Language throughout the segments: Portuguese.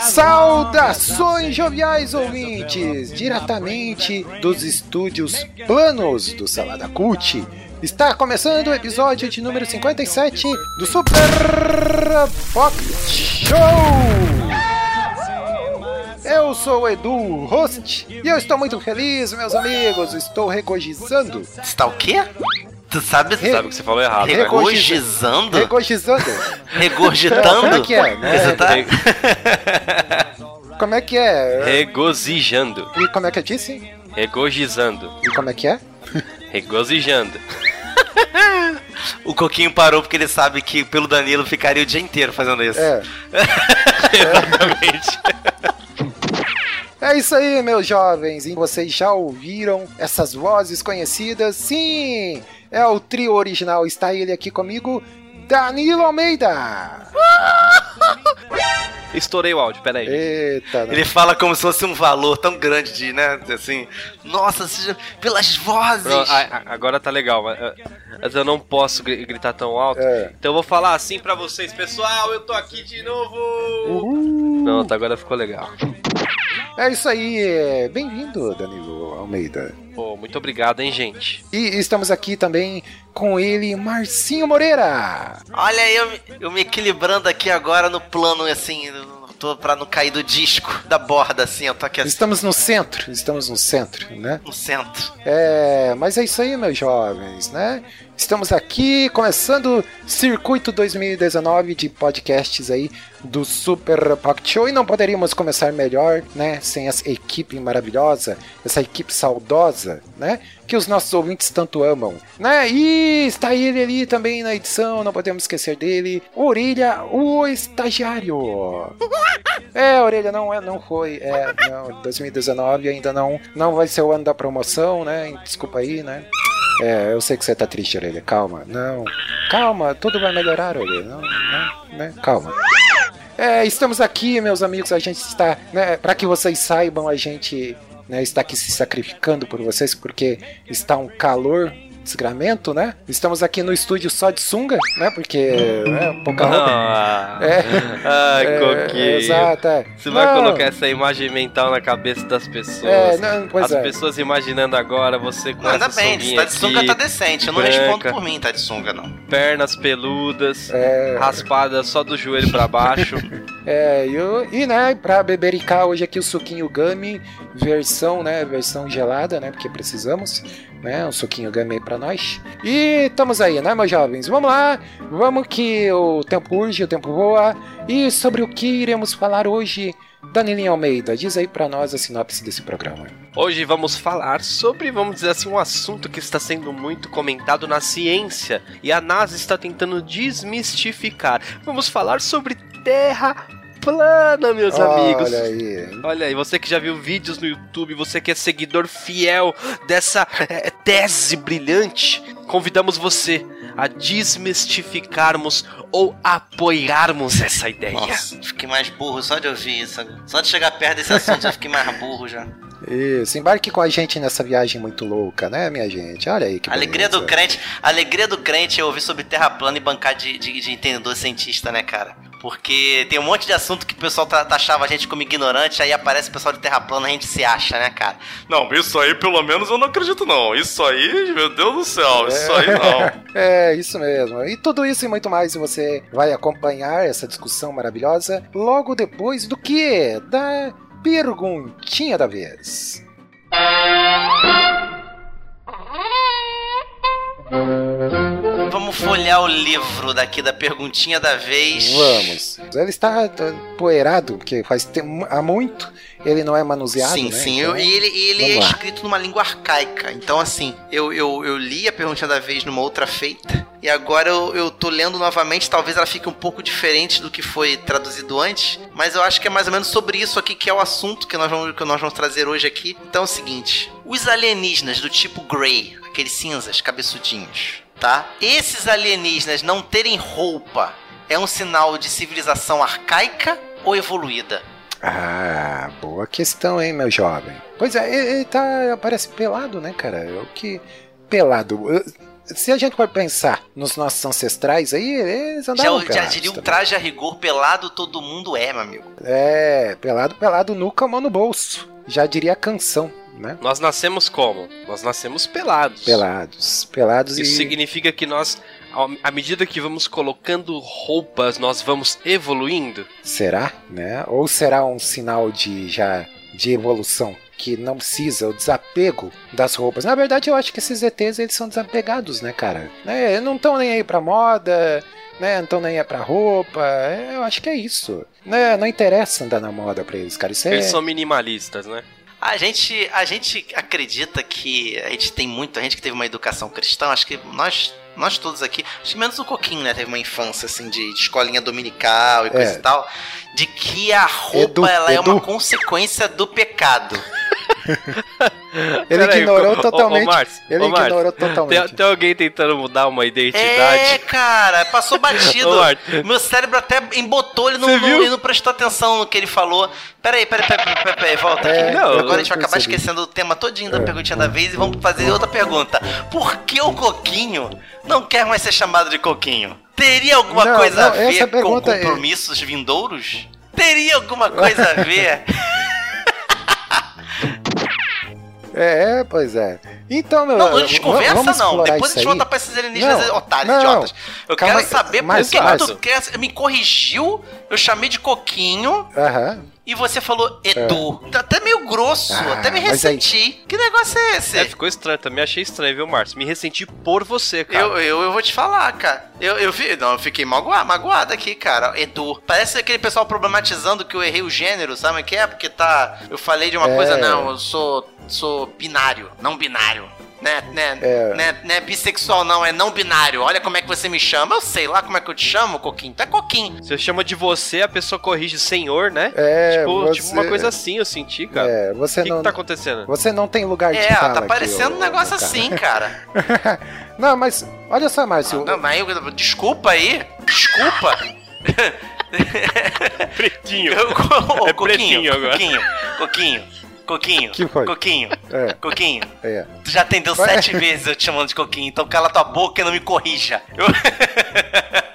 Saudações joviais ouvintes, diretamente dos estúdios planos do Salada Cult. Está começando o episódio de número 57 do Super Pop Show. Eu sou o Edu, host, e eu estou muito feliz, meus amigos. Estou regozijando. Está o quê? Tu sabe, Re- sabe que você falou errado. Regozija- Regozijando? Regozijando. Regurgitando? Como é que é, né? Você tá... Como é que é? Regozijando. E como é que eu disse? Regozijando. E como é que é? Regozijando. O Coquinho parou porque ele sabe que pelo Danilo ficaria o dia inteiro fazendo isso. É. Exatamente. É isso aí, meus jovens. E vocês já ouviram essas vozes conhecidas? Sim! É o trio original. Está ele aqui comigo, Danilo Almeida. Estourei o áudio, peraí. Eita, né? Ele fala como se fosse um valor tão grande de, né? Assim, nossa, seja pelas vozes. Pronto, a- a- agora tá legal, mas, eh, mas eu não posso gri- gritar tão alto. É. Então eu vou falar assim pra vocês, pessoal, eu tô aqui de novo. Uhul. Pronto, agora ficou legal. É isso aí. é, Bem-vindo, Danilo Almeida. Pô, muito obrigado, hein, gente. E estamos aqui também com ele, Marcinho Moreira. Olha aí, eu, me- eu me equilibrando aqui agora no plano, assim, tô pra não cair do disco, da borda, assim, eu tô aqui assim, Estamos no centro, estamos no centro, né? no centro. É, mas é isso aí, meus jovens, né? Estamos aqui começando Circuito 2019 de podcasts aí do Super Pocket Show e não poderíamos começar melhor, né? Sem essa equipe maravilhosa, essa equipe saudosa, né? Que os nossos ouvintes tanto amam, né? E está ele ali também na edição, não podemos esquecer dele, Orelha, o estagiário. É, Orelha, não é, não foi. É, não, 2019 ainda não, não vai ser o ano da promoção, né? Desculpa aí, né? É, eu sei que você tá triste, Orelha. Calma, não. Calma, tudo vai melhorar, Orelha. Não, não, né? Calma. É, estamos aqui, meus amigos. A gente está, né? Para que vocês saibam, a gente né, está aqui se sacrificando por vocês porque está um calor desgramento, né? Estamos aqui no estúdio só de sunga, né? Porque é pouca roupa. Ah, É. Ai, É, Coquinho. Exato, é. Você vai Não, colocar essa imagem mental na cabeça das pessoas. É, não, pois As é. pessoas imaginando agora você com Não, ainda essa bem, se sunguinha tá de sunga aqui, tá decente, eu não branca. respondo por mim, tá de sunga, não. pernas peludas, É, raspada só do joelho pra baixo. é e, e né, pra bebericar hoje aqui o suquinho Gummy, versão, né, versão gelada, né, porque precisamos, né, um suquinho aí pra nós. E estamos aí, né, meus jovens, vamos lá, vamos que o tempo urge, o tempo voa, e sobre o que iremos falar hoje, Danilinho Almeida, diz aí pra nós a sinopse desse programa. Hoje vamos falar sobre, vamos dizer assim, um assunto que está sendo muito comentado na ciência e a NASA está tentando desmistificar. Vamos falar sobre Terra plana, meus amigos. Olha aí, Olha aí, você que já viu vídeos no YouTube, você que é seguidor fiel dessa eh, tese brilhante, convidamos você a desmistificarmos ou apoiarmos essa ideia. Nossa, fiquei mais burro só de ouvir isso. Só de chegar perto desse assunto já fiquei mais burro já. isso, embarque com a gente nessa viagem muito louca, né, minha gente, olha aí que Alegria do beleza. crente, alegria do crente é ouvir sobre terra plana e bancar de, de, de entendedor cientista, né, cara? Porque tem um monte de assunto que o pessoal ta- taxava a gente como ignorante, aí aparece o pessoal de terra plana, a gente se acha, né, cara? Não, isso aí pelo menos eu não acredito não. Isso aí, meu Deus do céu, isso aí não. É, isso mesmo. E tudo isso e muito mais você vai acompanhar essa discussão maravilhosa logo depois do que? Da perguntinha da vez. Vamos vamos folhear o livro daqui da perguntinha da vez. Vamos. Ele está tá, poeirado, porque faz tem- há muito ele não é manuseado, Sim, né? sim. Então, eu- e ele, ele é lá. escrito numa língua arcaica. Então, assim, eu, eu, eu li a perguntinha da vez numa outra feita. E agora eu, eu tô lendo novamente. Talvez ela fique um pouco diferente do que foi traduzido antes. Mas eu acho que é mais ou menos sobre isso aqui que é o assunto que nós vamos, que nós vamos trazer hoje aqui. Então é o seguinte: os alienígenas do tipo Grey, aqueles cinzas, cabeçudinhos, tá? Esses alienígenas não terem roupa é um sinal de civilização arcaica ou evoluída? Ah, boa questão, hein, meu jovem. Pois é, ele, ele tá. parece pelado, né, cara? O que. Pelado. Eu- Se a gente for pensar nos nossos ancestrais aí, eles Já, andavam já pelados diria um também. traje a rigor pelado, todo mundo é, meu amigo. É, pelado, pelado, nuca, mão no bolso. Já diria a canção, né? Nós nascemos como? Nós nascemos pelados. Pelados. Pelados Isso e. significa que nós, à medida que vamos colocando roupas, nós vamos evoluindo? Será, né? Ou será um sinal de já de evolução que não precisa o desapego das roupas? Na verdade, eu acho que esses ETs eles são desapegados, né, cara? Né? Não estão nem aí pra moda, né? Não estão nem aí pra roupa. É, Eu acho que é isso. Né? Não interessa andar na moda pra eles, cara. Isso é... Eles são minimalistas, né? A gente, a gente acredita que a gente tem muito, a gente que teve uma educação cristã, acho que nós, nós todos aqui, acho que menos o Coquinho, né, teve uma infância assim de, de escolinha dominical e coisa É. e tal, de que a roupa Edu, ela é Edu. uma consequência do pecado. Ele Peraí, ignorou ô, totalmente. Márcio, ele ô, Márcio, ignorou Tem, totalmente. tem alguém tentando mudar uma É, identidade? cara, passou batido. Meu cérebro até embotou, ele não, não, ele não prestou atenção no que ele falou. Peraí, peraí, peraí, peraí, peraí, peraí volta aqui. É, não, Agora a gente vai acabar percebi. esquecendo o tema todinho da É. perguntinha da vez e vamos fazer outra pergunta. Por que o Coquinho não quer mais ser chamado de Coquinho? Teria alguma Não, coisa não, a ver com pergunta é- compromissos vindouros? Teria alguma coisa a ver? É, pois é. Então, meu. Não, não desconversa vamos não. Depois a gente volta pra esses alienígenas Não, otários, não. idiotas. Eu Calma quero saber mas- por que mas- tu quer, me corrigiu, eu chamei de Coquinho Aham. e você falou Edu. Tá até meio grosso, Ah, até me mas aí- ressenti. Que negócio é esse? É, ficou estranho, também achei estranho, viu, Márcio? Me ressenti por você, cara. Eu, eu, eu vou te falar, cara. Eu, eu vi. Não, eu fiquei magoado, magoado aqui, cara. Edu. Parece aquele pessoal problematizando que eu errei o gênero, sabe o que é? Porque tá. Eu falei de uma É. coisa, não, eu sou. Sou binário, não binário. Né, né, É. né, né, bissexual não, é não binário. Olha como é que você me chama. Eu sei lá como é que eu te chamo, Coquinho. Tu é Coquinho. Você chama de você, a pessoa corrige senhor, né? É, tipo, você- tipo uma coisa assim, eu senti, cara. É, você o que, não. que tá acontecendo? Você não tem lugar de É, fala tá aqui, parecendo ô, um negócio cara. assim, cara. não, mas olha só, Márcio. Não, mas eu, desculpa aí. Desculpa. Pretinho. Eu- É Coquinho, pretinho agora. Coquinho, Coquinho, Coquinho, Que foi? Coquinho, É, Coquinho. é. Tu já atendeu sete vezes eu te chamando de Coquinho, então cala tua boca e não me corrija. Eu-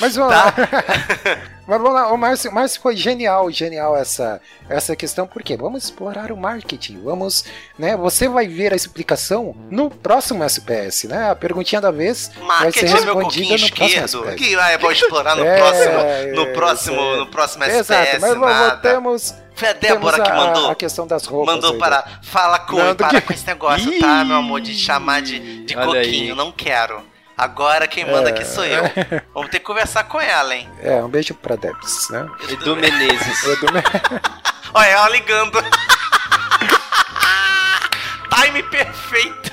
Mas vamos Tá. lá. Mas vamos lá, o Márcio, Márcio foi genial, genial essa, essa questão, porque vamos explorar o marketing, vamos, né, você vai ver a explicação no próximo SPS, né, a perguntinha da vez vai ser Marketing é meu respondida coquinho no próximo esquerdo. SPS. Que ah, é bom explorar no É, próximo, é, no próximo, é. no próximo Exato, SPS, mas vamos, nada. temos, Foi a Débora temos que mandou. a questão das roupas. Mandou aí, parar. Fala, Coi, Nando para que- com esse negócio, Ih, tá, meu amor, de chamar de, de coquinho. aí. Não quero. Agora quem manda É. aqui sou eu. Vamos ter que conversar com ela, hein? É, um beijo pra Debs, né? Edu Menezes. Eu do- Olha ela ligando. Time perfeito.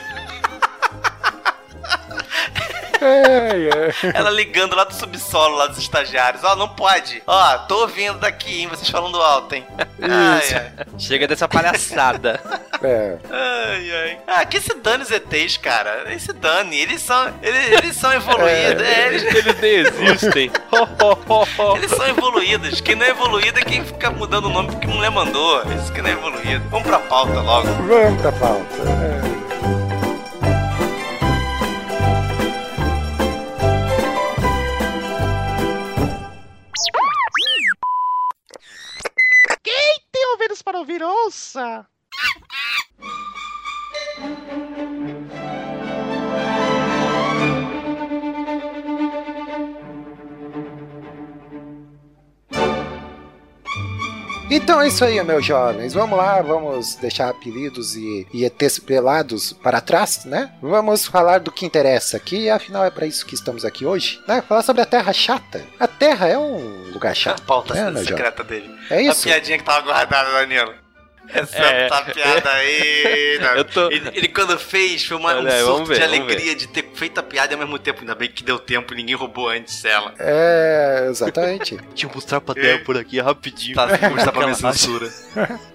É, é. Ela ligando lá do subsolo, lá dos estagiários. Ó, não pode. Ó, tô ouvindo daqui, hein? Vocês falando alto, hein? Ai, Isso. ai. Chega dessa palhaçada. É. Ai, ai. Ah, que se dane os ETs, cara. Eles se dane. Eles são, eles, eles são evoluídos. É, eles, Eles nem existem. Eles são evoluídos. Quem não é evoluído é quem fica mudando o nome porque a mulher mandou. Esse que não é evoluído. Vamos pra pauta logo. Vamos pra pauta. É. ouça! Então é isso aí, meus jovens. Vamos lá, vamos deixar apelidos e, e ETs pelados para trás, né? Vamos falar do que interessa aqui, afinal é para isso que estamos aqui hoje, né? Falar sobre a Terra chata. A Terra é um lugar A chato. pauta né, jovem? secreta dele. É A isso. piadinha que tava guardada, Danilo. Essa É. piada aí. não. Eu tô- ele, ele quando fez foi uma, um Olha aí, surto vamos ver, de vamos alegria de ter feito a piada e ao mesmo tempo. Ainda bem que deu tempo e ninguém roubou antes ela. É, exatamente. Deixa eu mostrar pra Débora por aqui rapidinho. Tá, vou mostrar pra minha censura.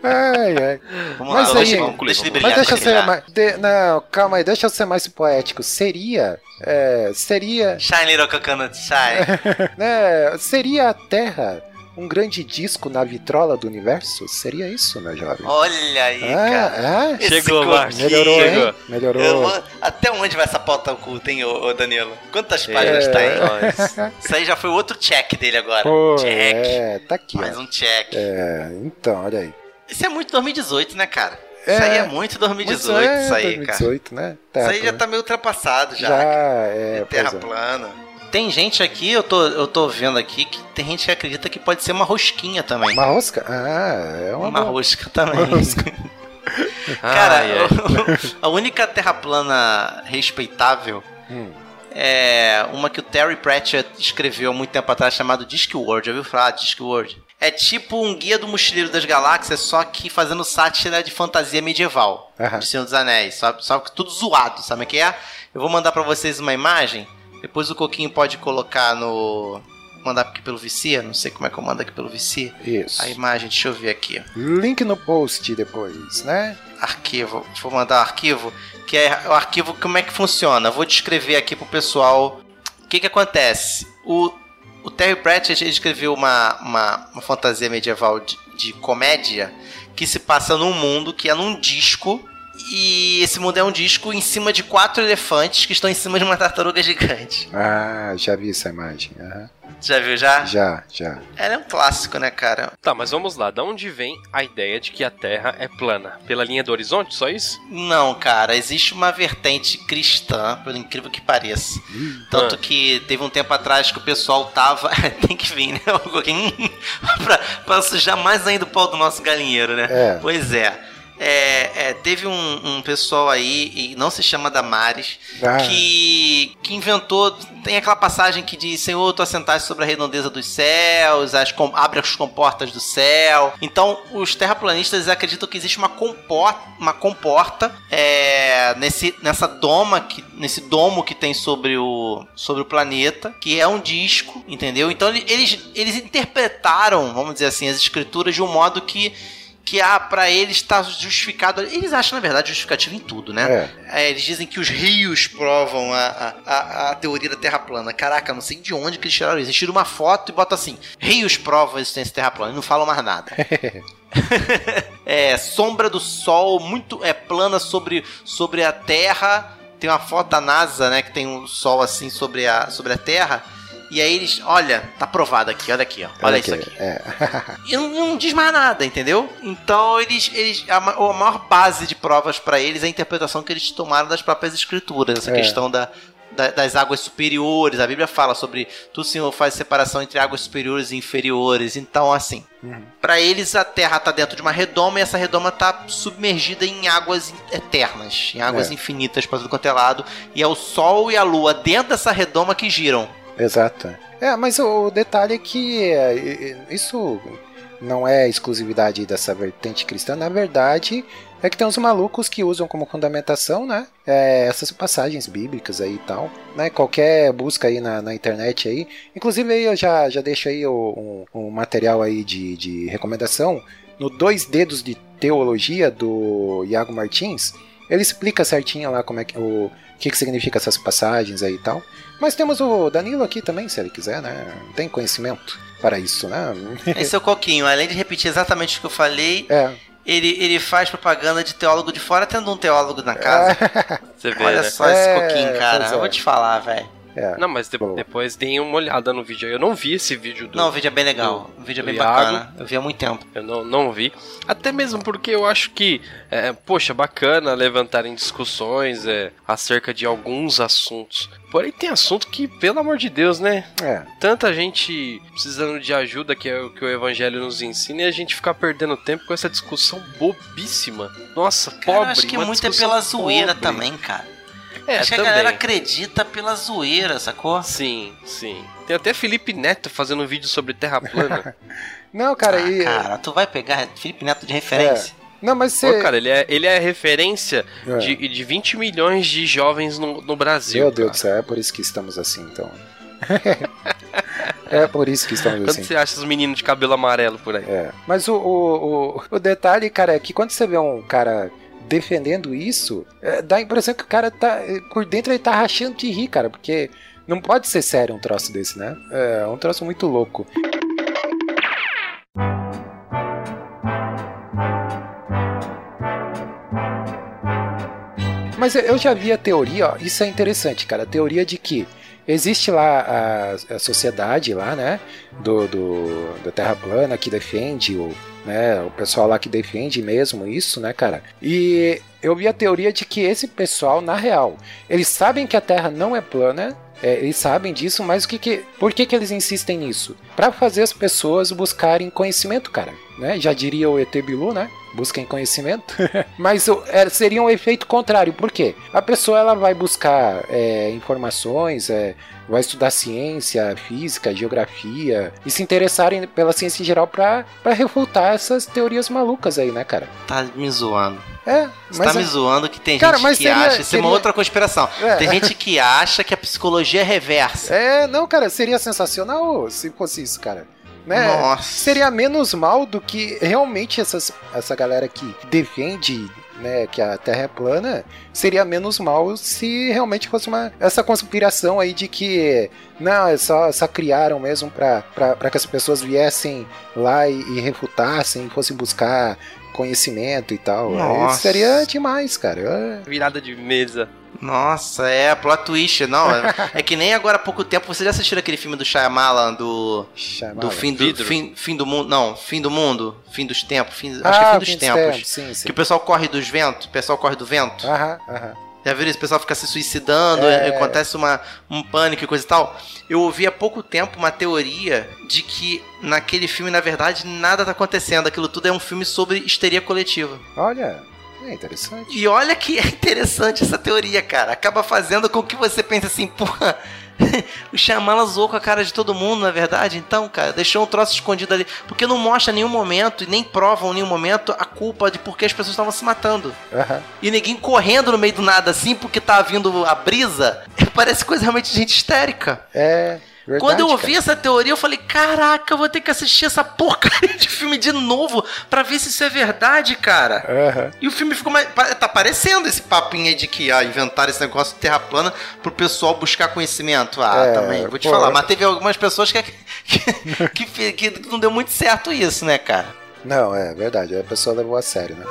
Ai, ai. Vamos Mas lá, aí- deixa, vamos, deixa ele brilhar. Mas deixa eu deixa ser mais. de- não, calma aí, deixa eu ser mais poético. Seria. é, seria. Shine Little Coconut Shine. né, seria a Terra um grande disco na vitrola do universo? Seria isso, meu jovem? Olha aí, cara. Ah, ah, Esse Chegou, Marcos. melhorou, Chegou. hein? Melhorou. Eu Até onde vai essa pauta oculta, hein, ô, ô Danilo? Quantas páginas É. tem? Nós. Isso aí já foi outro check dele agora. Pô, check. é, tá aqui, Mais ó. um check. É, então, olha aí. Isso é muito 2018, né, cara? É. Isso aí é muito 2018, Mas é, isso aí, cara. 2018, né? Terra Isso aí já plana. tá meio ultrapassado já. Já, cara. é, Terra pois é. Tem gente aqui, eu tô, eu tô vendo aqui, que tem gente que acredita que pode ser uma rosquinha também. Uma rosca? Ah, é uma, Uma boa. rosca também. rosca. Cara, ai. a única terra plana respeitável Hum. é uma que o Terry Pratchett escreveu há muito tempo atrás, chamado Discworld. Já ouviu falar de Discworld? É tipo um guia do mochileiro das galáxias, só que fazendo sátira de fantasia medieval. Aham. De Senhor dos Anéis. Só, só que tudo zoado, sabe o que é? Eu vou mandar pra vocês uma imagem. Depois o Coquinho pode colocar no... Mandar aqui pelo VC. Não sei como é que eu mando aqui pelo VC. Isso. A imagem, deixa eu ver aqui. Link no post depois, né? arquivo. Vou mandar o arquivo, que é o arquivo como é que funciona. Vou descrever aqui pro pessoal o que que acontece. O, o Terry Pratchett ele escreveu uma, uma, uma fantasia medieval de, de comédia que se passa num mundo que é num disco e esse mundo é um disco em cima de quatro elefantes que estão em cima de uma tartaruga gigante. Ah, já vi essa imagem. aham. Já viu já? Já, já. Ela é um clássico, né, cara? Tá, mas vamos lá. Da onde vem a ideia de que a Terra é plana? Pela linha do horizonte, só isso? Não, cara, existe uma vertente cristã, pelo incrível que pareça. Tanto Ah. que teve um tempo atrás que o pessoal tava. Tem que vir, né? Alguém- pra, pra sujar mais ainda o pau do nosso galinheiro, né? É. Pois é. É, é, teve um, um pessoal aí, e não se chama Damares, Ah. que, que inventou. Tem aquela passagem que diz: Senhor, tu assentaste sobre a redondeza dos céus, as, com- abre as comportas do céu. Então, os terraplanistas acreditam que existe uma comporta, uma comporta é, nesse, nessa doma, que, nesse domo que tem sobre o, sobre o planeta, que é um disco, entendeu? Então, ele- eles, eles interpretaram, vamos dizer assim, as escrituras de um modo que que ah, para eles está justificado. Eles acham, na verdade, justificativo em tudo, né? É. É, eles dizem que os rios provam a, a, a, teoria da Terra plana. Caraca, não sei de onde que eles tiraram isso. Eles tiram uma foto e botam assim: rios provam a existência da Terra plana. E não falam mais nada. é, sombra do Sol muito é plana sobre, sobre a Terra. Tem uma foto da NASA, né? Que tem um Sol assim sobre a, sobre a Terra. E aí eles, olha, tá provado aqui, olha aqui, ó. Olha isso aqui. É. E não, não diz mais nada, entendeu? Então eles. eles a, a maior base de provas pra eles é a interpretação que eles tomaram das próprias escrituras. Essa É. questão da, da- das águas superiores. A Bíblia fala sobre tu, Senhor, faz separação entre águas superiores e inferiores. Então, assim. Uhum. Pra eles, a Terra tá dentro de uma redoma e essa redoma tá submergida em águas eternas, em águas É. infinitas pra tudo quanto é lado. E é o Sol e a Lua dentro dessa redoma que giram. Exato. É, mas o detalhe é que é, isso não é exclusividade dessa vertente cristã. Na verdade, é que tem uns malucos que usam como fundamentação, né? é, essas passagens bíblicas aí e tal. Né, qualquer busca aí na, na internet aí. Inclusive aí eu já, já deixo aí um, um material aí de, de recomendação. No Dois Dedos de Teologia, do Iago Martins. Ele explica certinho lá como é que o que, que significa essas passagens aí e tal. Mas temos o Danilo aqui também, se ele quiser, né? Tem conhecimento para isso, né? Esse é o Coquinho. Além de repetir exatamente o que eu falei, É. ele, ele faz propaganda de teólogo de fora, tendo um teólogo na casa. Você vê, Olha né? só esse É, Coquinho, cara. é. Eu vou te falar, velho. É. Não, mas de- Bom. depois deem uma olhada no vídeo. aí. Eu não vi esse vídeo do. Não, o vídeo é bem legal. O vídeo é do bem Iago. bacana. Eu vi há muito tempo. Eu não, não vi. Até mesmo porque eu acho que, é, poxa, bacana levantarem discussões é, acerca de alguns assuntos. Porém, tem assunto que, pelo amor de Deus, né? É. Tanta gente precisando de ajuda que é o que o Evangelho nos ensina e a gente ficar perdendo tempo com essa discussão bobíssima. Nossa, Cara, pobre. eu acho que muito é pela zoeira pobre. também, cara. É, acho que também. a galera acredita pela zoeira, sacou? Sim, sim. Tem até Felipe Neto fazendo um vídeo sobre terra plana. Não, cara, ah, e. cara, tu vai pegar Felipe Neto de referência. Não, mas Pô, você. cara, ele é, ele é referência É. de, de 20 milhões de jovens no, no Brasil. Meu Deus cara. do céu, é por isso que estamos assim, então. é por isso que estamos Quando assim. você acha os meninos de cabelo amarelo por aí? É. Mas o, o, o, o detalhe, cara, é que quando você vê um cara defendendo isso, é, dá a impressão que o cara tá. eh, Por dentro ele tá rachando de rir, cara, porque não pode ser sério um troço desse, né? É um troço muito louco. Mas eu- eu já vi a teoria, ó, isso é interessante, cara, a teoria de que existe lá a, a sociedade lá, né, do, do, da Terra plana que defende o, né, o pessoal lá que defende mesmo isso, né, cara? E eu vi a teoria de que esse pessoal, na real, eles sabem que a Terra não é plana, é, eles sabem disso, mas o que que, por que, que eles insistem nisso? Para fazer as pessoas buscarem conhecimento, cara. Né? Já diria o ET Bilu, né? Busquem conhecimento. mas é, seria um efeito contrário. Por quê? A pessoa ela vai buscar é, informações, é, vai estudar ciência, física, geografia e se interessarem pela ciência em geral para refutar essas teorias malucas aí, né, cara? Tá me zoando. É, Você tá é- me zoando que tem Cara, gente que seria- acha. Isso é seria- uma outra conspiração. É. Tem gente que acha que a psicologia é reversa. É, não, cara, seria sensacional se fosse isso, cara. Né? Nossa. Seria menos mal do que realmente essas, essa galera que defende né, que a Terra é plana, seria menos mal se realmente fosse uma essa conspiração aí de que não, é só, só criaram mesmo pra que as pessoas viessem lá e, e refutassem, e fossem buscar conhecimento e tal. Aí Nossa. seria demais, cara. É. Virada de mesa. Nossa, é plot twist. Não, é, é que nem agora há pouco tempo. Vocês já assistiram aquele filme do Shyamalan do. Chamada. Do fim do, Vidro. fim, fim do mundo. Não, fim do mundo. Fim dos tempos. Fim, acho Ah, que é fim dos fim tempos. Sim, sim. Que o pessoal corre dos ventos. O pessoal corre do vento. Aham, aham. Já viram isso? O pessoal fica se suicidando, É. acontece uma, um pânico e coisa e tal. Eu ouvi há pouco tempo uma teoria de que naquele filme, na verdade, nada tá acontecendo. Aquilo tudo é um filme sobre histeria coletiva. Olha, é interessante. E olha que é interessante essa teoria, cara. Acaba fazendo com que você pense assim, porra. O Shyamalan zoou com a cara de todo mundo, na verdade. Então, cara, deixou um troço escondido ali. Porque não mostra em nenhum momento e nem provam em nenhum momento a culpa de por que as pessoas estavam se matando. Aham. E ninguém correndo no meio do nada assim porque tá vindo a brisa. Parece coisa realmente de gente histérica. É, verdade. Quando eu ouvi cara. essa teoria, eu falei: caraca, eu vou ter que assistir essa porcaria de filme de novo pra ver se isso é verdade, cara. Aham. E o filme ficou mais. Tá parecendo esse papinho aí de que ah, inventaram esse negócio de terra plana pro pessoal buscar conhecimento. Ah, É, também, vou te pô. falar. Mas teve algumas pessoas que, que, que, que não deu muito certo isso, né, cara? Não, é verdade. A pessoa levou a sério, né?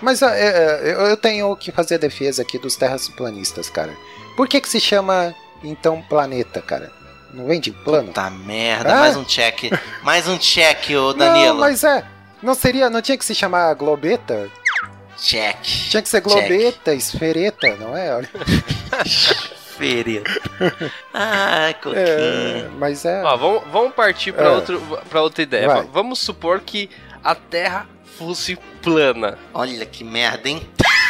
Mas é, é, eu eu tenho que fazer a defesa aqui dos terraplanistas, cara. Por que que se chama, então, planeta, cara? Não vem de plano? Tá merda, Ah. mais um check. Mais um check, ô Danilo. Não, mas é. Não seria, não tinha que se chamar globeta? Check. Tinha que ser globeta, esfereta, não é? Olha, Ferida. Ai, coquinho. é, mas é. Ó, vamos, vamos partir pra, É. outro, pra outra ideia. Vai. Va- Vamos supor que a Terra fosse plana. Olha que merda, hein?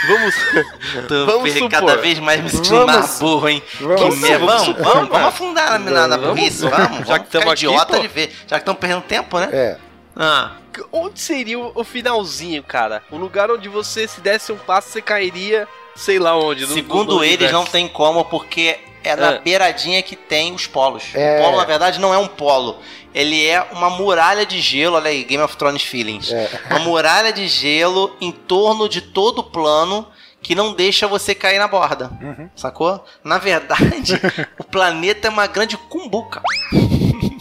Vamos. Tô Vamos supor. cada vez mais me sentindo Vamos- mais burro, hein? vamos- que merda. vamos Vamos, vamos, vamos afundar na, na, na burrice, vamos- vamos. já que aqui, idiota de ver. Já que estamos perdendo tempo, né? É. Ah, Onde seria o finalzinho, cara? O lugar onde você, se desse um passo, você cairia, sei lá onde. no- segundo eles, não tem como, porque é na Ah. beiradinha que tem os polos. É. O polo, na verdade, não é um polo. Ele é uma muralha de gelo, olha aí, Game of Thrones feelings. É. Uma muralha de gelo em torno de todo o plano que não deixa você cair na borda. Uhum. Sacou? Na verdade, o planeta é uma grande cumbuca.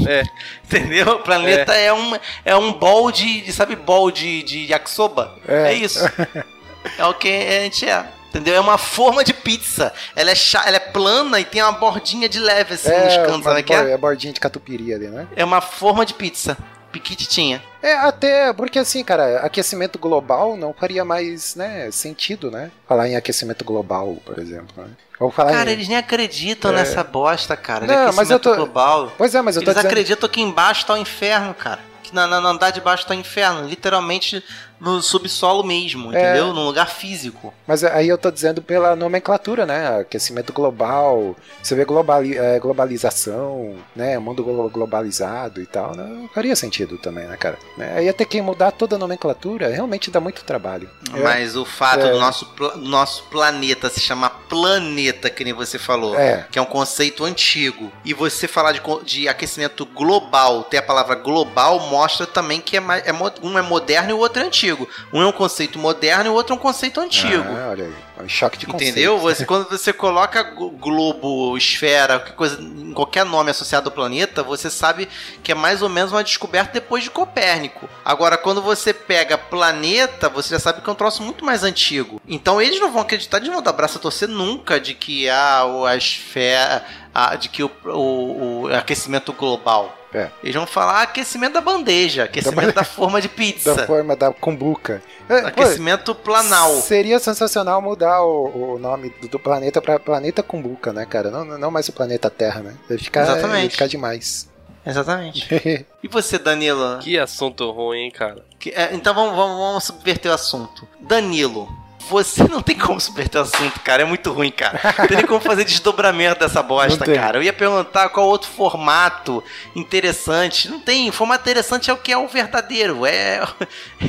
É. Entendeu? O planeta é, um, é um bol de, de- Sabe, bol de, de yakisoba? É. É. isso. É o que a gente é. Entendeu? É uma forma de pizza. Ela é, cha- ela é plana e tem uma bordinha de leve assim nos É, cantos, uma que bo- é? é bordinha de catupiry ali, né? É uma forma de pizza. Piquititinha. É, até porque assim, cara, aquecimento global não faria mais, né, sentido, né? Falar em aquecimento global, por exemplo, né? Ou falar Cara, em... eles nem acreditam É. nessa bosta, cara. Não, mas eu aquecimento tô- global. Pois é, mas eu tô Eles dizendo... acreditam que embaixo tá o inferno, cara. Que na, na, andar de baixo tá o inferno. Literalmente no subsolo mesmo, É. entendeu? Num lugar físico. Mas aí eu tô dizendo pela nomenclatura, né? Aquecimento global, você vê globali é, globalização, né? Mundo glo- globalizado e tal, né? Não faria sentido também, né, cara? É, Aí ia ter que mudar toda a nomenclatura, realmente dá muito trabalho. É, Mas o fato É. do nosso, do nosso planeta se chamar planeta, que nem você falou, É. que é um conceito antigo, e você falar de, de aquecimento global, ter a palavra global, mostra também que é mais, é um é moderno e o outro é antigo. Um é um conceito moderno e o outro é um conceito antigo. Ah, olha aí, um choque de conceito. Entendeu? Você, quando você coloca glo- globo, esfera, qualquer coisa, qualquer nome associado ao planeta, você sabe que é mais ou menos uma descoberta depois de Copérnico. Agora, quando você pega planeta, você já sabe que é um troço muito mais antigo. Então eles não vão acreditar, eles não vão dar braço a torcer nunca de que ah, o- a esfera. ah, de que o, o- o aquecimento global. É. Eles vão falar aquecimento da bandeja, aquecimento da, forma de pizza, Da forma da cumbuca. É, pô, aquecimento planal. Seria sensacional mudar o, o nome do, do planeta pra Planeta Cumbuca, né, cara? Não, não mais o planeta Terra, né? Ia ficar, Exatamente. ia ficar demais. Exatamente. E você, Danilo? Que assunto ruim, hein, cara. Que- é, então vamos, vamos, vamos subverter o assunto. Danilo, você não tem como subverter o assunto, cara. É muito ruim, cara. Não tem nem como fazer desdobramento dessa bosta, cara. Eu ia perguntar qual outro formato interessante. Não tem. Formato interessante é o que é o verdadeiro. É,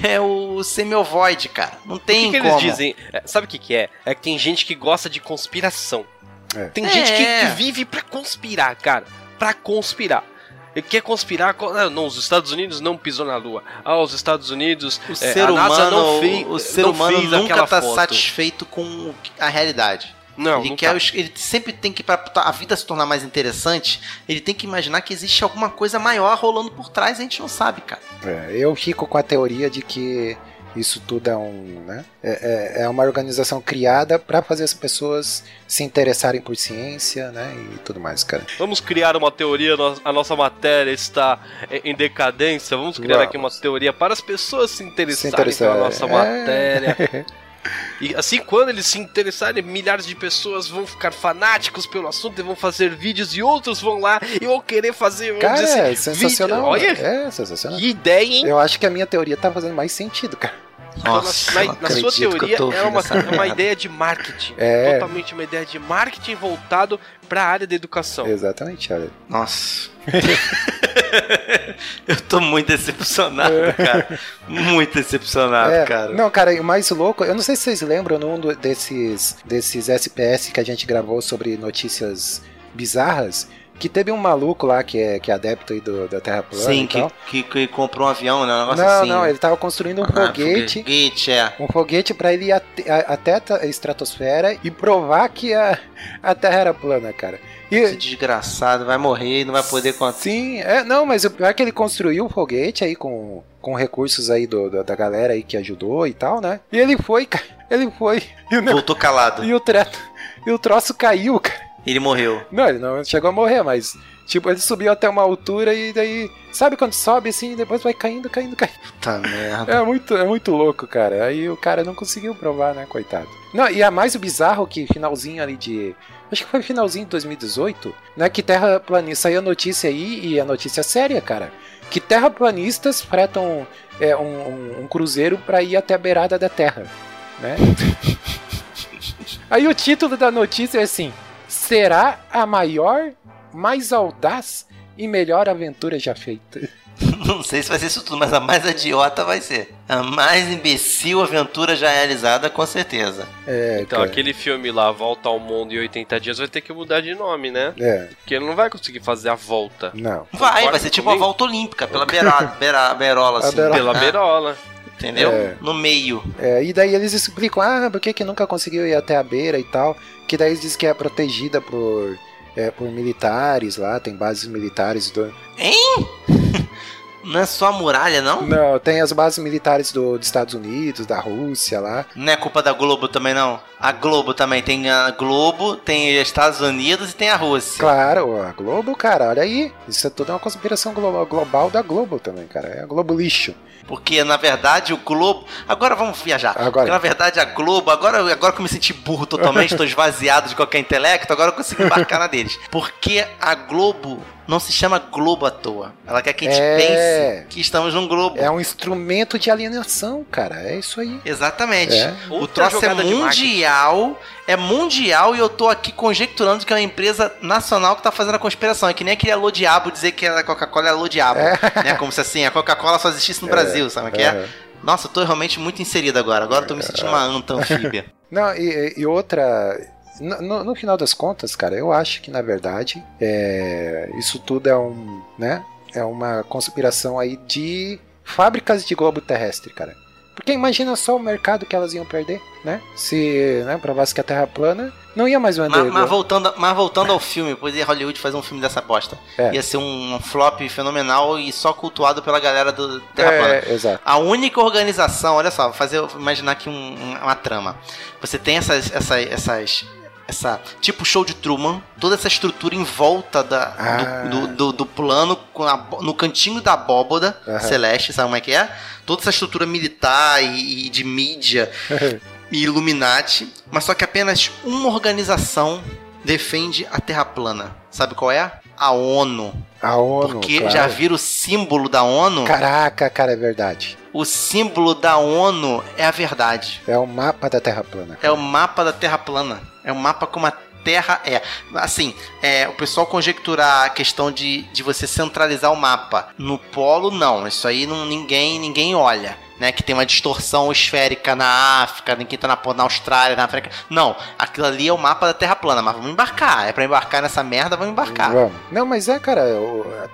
é o semi-ovoid, cara. Não O tem que, que como. eles dizem? É, sabe o que, que é? É que tem gente que gosta de conspiração. É. Tem gente que, É. que vive pra conspirar, cara. Pra conspirar. Ele quer conspirar. co- ah, Não, os Estados Unidos não pisou na Lua. Ah, os Estados Unidos. O é, ser a NASA humano, não fez, o ser não humano fez nunca tá foto. satisfeito com a realidade. Não, ele, não quer, tá. ele sempre tem que, para a vida se tornar mais interessante, ele tem que imaginar que existe alguma coisa maior rolando por trás e a gente não sabe, cara. É, eu fico com a teoria de que isso tudo é um, né? É, é- é uma organização criada para fazer as pessoas se interessarem por ciência, né? E tudo mais, cara. Vamos criar uma teoria, a nossa matéria está em decadência. Vamos criar Vamos. aqui uma teoria para as pessoas se interessarem interessar, pela nossa é. matéria. E assim, quando eles se interessarem, milhares de pessoas vão ficar fanáticos pelo assunto e vão fazer vídeos e outros vão lá e vão querer fazer. Cara, dizer é assim, sensacional. vídeo. Olha, É sensacional. que ideia, hein? Eu acho que a minha teoria tá fazendo mais sentido, cara. Então, na, eu na- na sua teoria, é uma, é uma ideia de marketing. É. Totalmente uma ideia de marketing voltado para a área da educação. Exatamente, olha. Nossa. eu tô muito decepcionado, cara. Muito decepcionado, É, cara. Não, cara, e o mais louco, eu não sei se vocês lembram num desses, desses SPS que a gente gravou sobre notícias bizarras, que teve um maluco lá que é, que é adepto aí do, da Terra plana Sim, que, que, que comprou um avião, né? Um negócio Não, assim. não, ele tava construindo um Ah, foguete, Foguete, é. um foguete para ele ir até, a- estratosfera e provar que a, a Terra era plana, cara. Esse E, desgraçado vai morrer e não vai poder contar. sim, é, não, mas o pior é que ele construiu o foguete aí com, com recursos aí do, da, da galera aí que ajudou e tal, né? E ele foi, cara, ele foi. Voltou calado. e o, treto, e o troço caiu, cara. Ele morreu. Não, ele não chegou a morrer, mas. Tipo, ele subiu até uma altura e daí. Sabe quando sobe assim e depois vai caindo, caindo, caindo. Puta merda. É muito, é muito louco, cara. Aí o cara não conseguiu provar, né, coitado. Não, e a mais o bizarro que finalzinho ali de. Acho que foi finalzinho de 2018, né? Que terraplanista. Saiu a notícia aí, e a notícia séria, cara. Que terraplanistas fretam é, um, um- um cruzeiro pra ir até a beirada da Terra, né? aí o título da notícia é assim: Será a maior, mais audaz e melhor aventura já feita? Não sei se vai ser isso tudo, mas a mais idiota vai ser. A mais imbecil aventura já realizada, com certeza. É, Então, cara. aquele filme lá, Volta ao Mundo em 80 Dias, vai ter que mudar de nome, né? É, Porque ele não vai conseguir fazer a volta não. Vai, Concorda vai ser tipo uma comigo? volta olímpica, pela beirada, beira, beirola, A assim. beira- pela Ah, beirola. Entendeu? É. No meio. É, e daí eles explicam, ah, por que, que nunca conseguiu ir até a beira e tal. Que daí eles dizem que é protegida por, é, por militares lá, tem bases militares do. Não é só a muralha, não? Não, tem as bases militares do, dos Estados Unidos, da Rússia lá. Não é culpa da Globo também, não? A Globo também. Tem a Globo, tem os Estados Unidos e tem a Rússia. Claro, a Globo, cara, olha aí. Isso é tudo uma conspiração global, global da Globo também, cara. É a Globo lixo. Porque, na verdade, o Globo... Agora vamos viajar. Agora. Porque, na verdade, a Globo... Agora, agora que eu me senti burro totalmente, estou esvaziado de qualquer intelecto, agora eu consigo embarcar na deles. Porque a Globo não se chama Globo à toa. Ela quer que a gente É. pense que estamos num Globo. É um instrumento de alienação, cara. É isso aí. Exatamente. É. O troço é mundial, é mundial e eu tô aqui conjecturando que é uma empresa nacional que tá fazendo a conspiração. É que nem aquele alô diabo dizer que a Coca-Cola é alô diabo. Né? Como se assim, a Coca-Cola só existisse no Brasil, sabe o que é? Nossa, eu tô realmente muito inserido agora. Agora eu tô me sentindo uma anta anfíbia. Não, e, e outra. No, no- final das contas, cara, eu acho que na verdade é, isso tudo é um, né? É uma conspiração aí de fábricas de globo terrestre, cara. Porque imagina só o mercado que elas iam perder, né? Se né, provasse que a Terra é plana, não ia mais vender. mas, mas voltando, mas voltando ao filme, poderia Hollywood fazer um filme dessa bosta. É. Ia ser um flop fenomenal e só cultuado pela galera do Terra Plana. é, exato. A única organização, olha só, fazer imaginar aqui um- uma trama. Você tem essas, essas, essas, essa tipo show de Truman, toda essa estrutura em volta da, Ah. do, do, do- plano, com a no cantinho da abóboda Aham. celeste, sabe como é que é? Toda essa estrutura militar e, e de mídia e Illuminati, mas só que apenas uma organização defende a Terra plana. Sabe qual é? A ONU. A ONU. Porque claro. já viram o símbolo da ONU? Caraca, cara, é verdade. O símbolo da ONU é a verdade. É o mapa da Terra plana. É o mapa da Terra plana. É o mapa como a Terra é. Assim, é, o pessoal conjecturar a questão de, de você centralizar o mapa. No polo, não. Isso aí não, ninguém, ninguém olha. Né, que tem uma distorção esférica na África, ninguém tá na, na Austrália, na África. Não, aquilo ali é o mapa da Terra plana, mas vamos embarcar. É pra embarcar nessa merda, vamos embarcar. Vamos. Não, mas é, cara,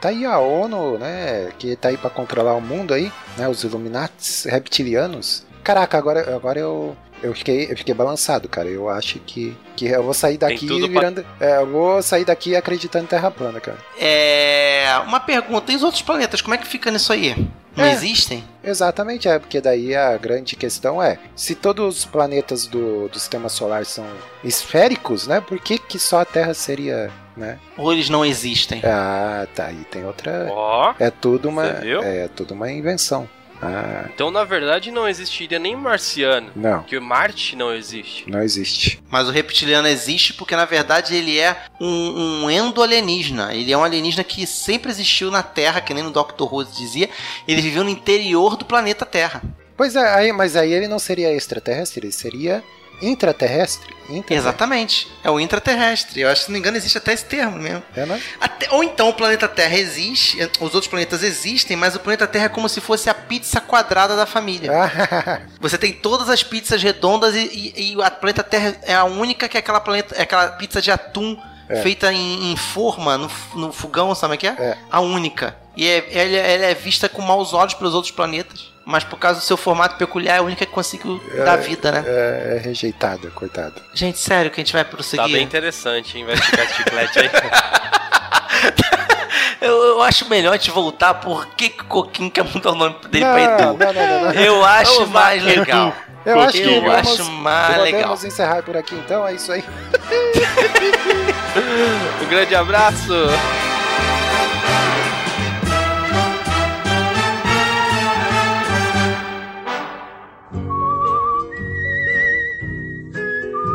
tá aí a ONU, né, que tá aí pra controlar o mundo aí, né, os Illuminatis reptilianos. Caraca, agora, agora eu, eu, fiquei, eu fiquei balançado, cara. Eu acho que, que eu vou sair daqui tudo pra- virando... É, eu vou sair daqui acreditando em Terra plana, cara. É. Uma pergunta: e os outros planetas, como é que fica nisso aí? Não É. existem? Exatamente, é, porque daí a grande questão é, se todos os planetas do, do sistema solar são esféricos, né, por que que só a Terra seria, né? Ou eles não existem? Ah, tá, aí tem outra... Ó. É tudo uma, viu? é tudo uma invenção. Ah, Então, na verdade, não existiria nem marciano. não, Porque Marte não existe. não existe. Mas o reptiliano existe porque, na verdade, ele é um, um endo-alienígena. Ele é um alienígena que sempre existiu na Terra, que nem no Dr. Who dizia. Ele viveu no interior do planeta Terra. Pois é, aí, mas aí ele não seria extraterrestre, ele seria intraterrestre. Intraterrestre. Exatamente. É o intraterrestre. Eu acho que, se não me engano, existe até esse termo mesmo. É, né? Até- ou então o planeta Terra existe, os outros planetas existem, mas o planeta Terra é como se fosse a pizza quadrada da família. Ah, Você tem todas as pizzas redondas e, e, e a planeta Terra é a única que é aquela, planeta, é aquela pizza de atum feita em, em forma, no, no fogão, sabe o que é? É. A única. E é, ela, ela é vista com maus olhos pelos outros planetas. Mas por causa do seu formato peculiar, é a única que conseguiu dar vida, né? é, é rejeitada, coitado. Gente, sério que a gente vai Tá prosseguir. bem interessante, hein? Vai ficar esse chiclete aí. eu, eu acho melhor a gente voltar por que que o Coquinho quer mudar o nome dele não, pra Edu. não, não, não, não. Eu acho Vamos mais legal. Eu acho que eu vamos, acho mais podemos legal. encerrar por aqui então, é isso aí. Um grande abraço!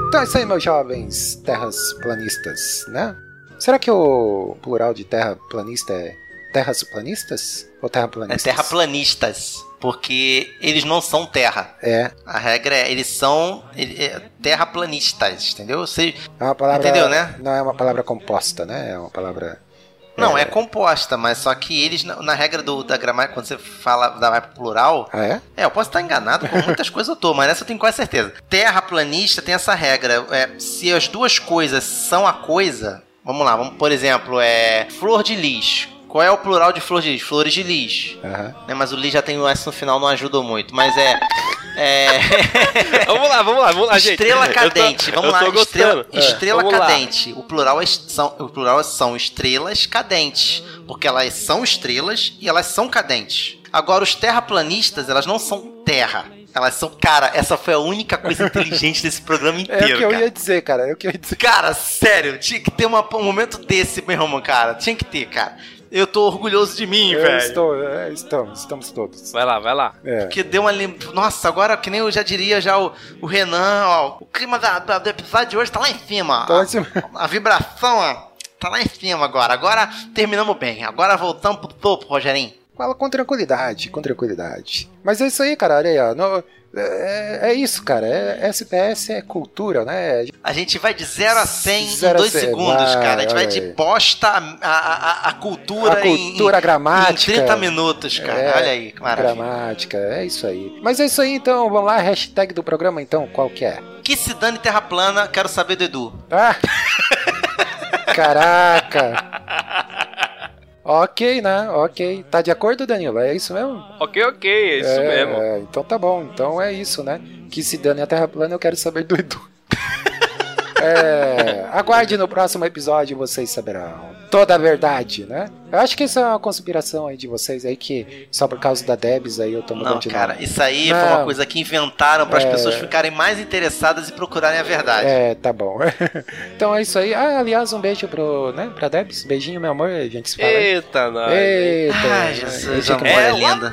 Então é isso aí, meus jovens terras planistas, né? Será que o plural de terra planista é terras planistas? Ou É terraplanistas? terraplanistas. Porque eles não são terra. É, A regra é, eles são ele- é, terraplanistas, entendeu? Você, é uma palavra. Entendeu, né? Não é uma palavra composta, né? É uma palavra. não, é. composta, mas só que eles, na, na regra do, da gramática, quando você fala da vai pro plural, Ah, é? é, eu posso estar enganado com muitas coisas eu tô, mas nessa eu tenho quase certeza. Terraplanista tem essa regra, é, se as duas coisas são a coisa, vamos lá, vamos, por exemplo, é flor de lis. Qual é o plural de flores de lis? Flores de lis. Aham. Né, mas o lis já tem o S no final, não ajuda muito. Mas é. É. Vamos lá, vamos lá, vamos lá, gente. Estrela Eu tô- cadente. Vamos lá, tô estrela, gostando. estrela Vamos lá. cadente. O plural, é, são, o plural são estrelas cadentes. Porque elas são estrelas e elas são cadentes. Agora, os terraplanistas, elas não são terra. Elas são. Cara, essa foi a única coisa inteligente desse programa É inteiro. o que eu cara. ia dizer, cara. É o que eu ia dizer. Cara, sério, tinha que ter uma- um momento desse, meu irmão, cara. Tinha que ter, cara. Eu tô orgulhoso de mim, Eu velho. estou, é, estamos, estamos todos. Vai lá, vai lá. É. Porque deu uma lem... Nossa, agora que nem eu já diria já o, o Renan, ó. O clima da- da- do episódio de hoje tá lá em cima. Tá lá em cima. A, a vibração, ó. Tá lá em cima agora. Agora terminamos bem. Agora voltamos pro topo, Rogerinho. Fala com tranquilidade, com tranquilidade. Mas é isso aí, cara. Olha aí, ó. No- é, é isso, cara. É, SPS é cultura, né? A gente vai de 0 a 100 Zero em a 2 cem, segundos, vai, cara. A gente vai de bosta a, a, a- a cultura, A cultura em, gramática. em 30 minutos, cara. É, Olha aí, que maravilha. Gramática, é isso aí. Mas é isso aí, então. Vamos lá, hashtag do programa, então. Qual que é? Que se dane terra plana, quero saber do Edu. Ah! Caraca! Ok, né? Ok. Tá de acordo, Danilo? É isso mesmo? Ok, ok, é isso é, mesmo. é, então tá bom. Então é isso, né? Que se dane a Terra plana, eu quero saber do Edu. É, aguarde no próximo episódio vocês saberão toda a verdade, né? Eu acho que isso é uma conspiração aí de vocês aí que só por causa da Debs aí eu tô mudando Não, de cara, nome. isso aí foi Não. uma coisa que inventaram para as É. pessoas ficarem mais interessadas e procurarem a verdade. É, tá bom. então é isso aí. Ah, aliás, um beijo pro, né, pra Debs. Beijinho, meu amor. A gente se fala. Eita, nós. Eita. Ai, é, Jesus, é, amor é Ela linda.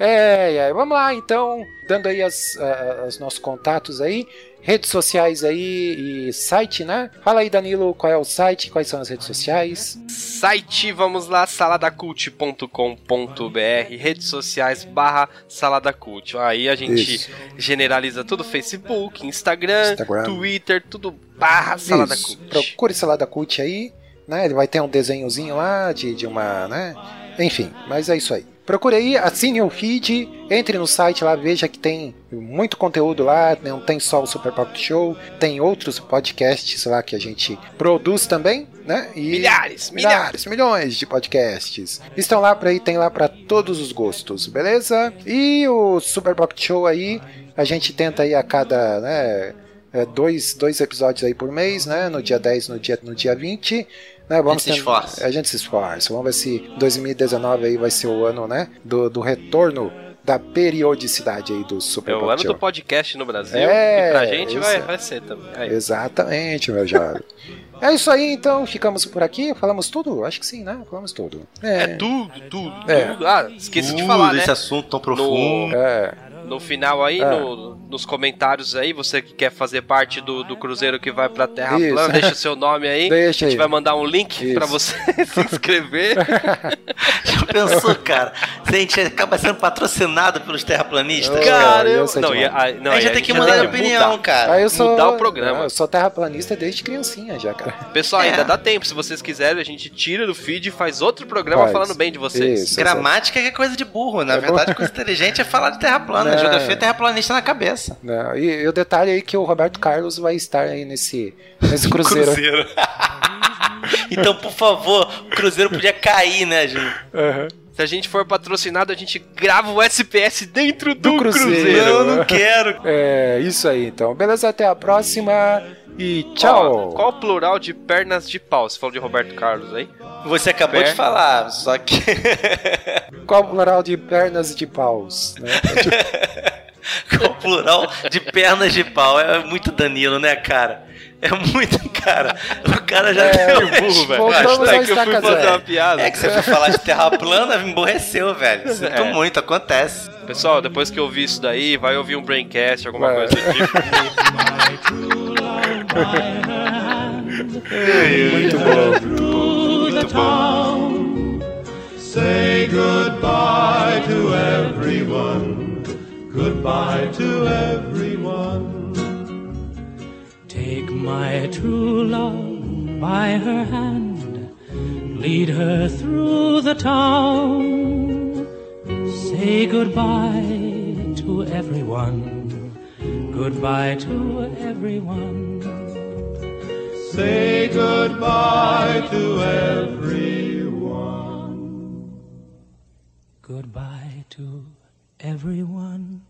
É, é, vamos lá então, dando aí as, a- os nossos contatos aí, redes sociais aí e site, né? Fala aí, Danilo, qual é o site, quais são as redes sociais? Site, vamos lá, saladacult.com.br, redes sociais barra saladacult. Aí a gente Isso. generaliza tudo, Facebook, Instagram, Instagram. Twitter, tudo barra saladacult. Procure Salada Cult aí, né? Ele vai ter um desenhozinho lá de, de uma, né? Enfim, mas é isso aí. Procure aí, assine o feed, entre no site lá, veja que tem muito conteúdo lá, não tem só o Super Pocket Show, tem outros podcasts lá que a gente produz também, né? E Milhares, milhares. milhares, milhões de podcasts. Estão lá para aí, tem lá para todos os gostos, beleza? E o Super Pocket Show aí, a gente tenta aí a cada, né, é, dois, dois episódios aí por mês, né? No dia 10, no dia, no dia 20. Né, vamos se ten- esforça. A gente se esforça. Vamos ver se 2019 aí vai ser o ano, né? Do, do retorno da periodicidade aí do Super É o ano Show. do podcast no Brasil. É, e pra gente isso vai, é. vai ser também. Aí. Exatamente, meu jovem. é isso aí, então. Ficamos por aqui. Falamos tudo? Acho que sim, né? Falamos tudo. É tudo, tudo, É. tudo. Ah, esqueci de falar, né? desse assunto tão profundo. É. No final aí, Ah. no- nos comentários aí, você que quer fazer parte do, do cruzeiro que vai pra Terra Isso. plana, deixa seu nome aí. Deixa a gente aí. vai mandar um link Isso. pra você se inscrever. Já pensou, cara? Se a gente acaba sendo patrocinado pelos terraplanistas? Cara, eu... Não, ia, ah, não, a gente já tem que que opinião, mudar. cara. Aí eu sou, Mudar o programa. Eu sou terraplanista desde criancinha já, cara. Pessoal, É. ainda dá tempo. Se vocês quiserem, a gente tira do feed e faz outro programa Faz. falando bem de vocês. Isso. Gramática é coisa de burro. Na É verdade, coisa inteligente é falar de terra plana. Não. Geografia é terraplanista na cabeça. Não, e, e o detalhe aí que o Roberto Carlos vai estar aí nesse, nesse cruzeiro. então, por favor, o Cruzeiro podia cair, né, Ju? Aham. Se a gente for patrocinado, a gente grava o SPS dentro do, Do cruzeiro. cruzeiro. Não, eu não quero. É, isso aí então. Beleza, até a próxima e tchau. Qual o plural de pernas de pau? Você falou de Roberto Carlos aí? Você acabou Pé. de falar, só que. Qual o plural de pernas de paus? Né? o plural de pernas de pau. É muito Danilo, né, cara? É muito, cara. O cara já É, deu Burro, velho. Ao que eu fui fazer uma piada. É que você foi falar de terra plana, emborreceu, velho. Sinto É. muito, acontece. Pessoal, depois que eu ouvir isso daí, vai ouvir um Braincast, alguma Vai. coisa do tipo. Muito bom. Muito bom. Say goodbye to everyone. Goodbye to everyone. Take my true love by her hand, lead her through the town. Say goodbye to everyone, goodbye to everyone. Say goodbye to everyone. Goodbye to everyone.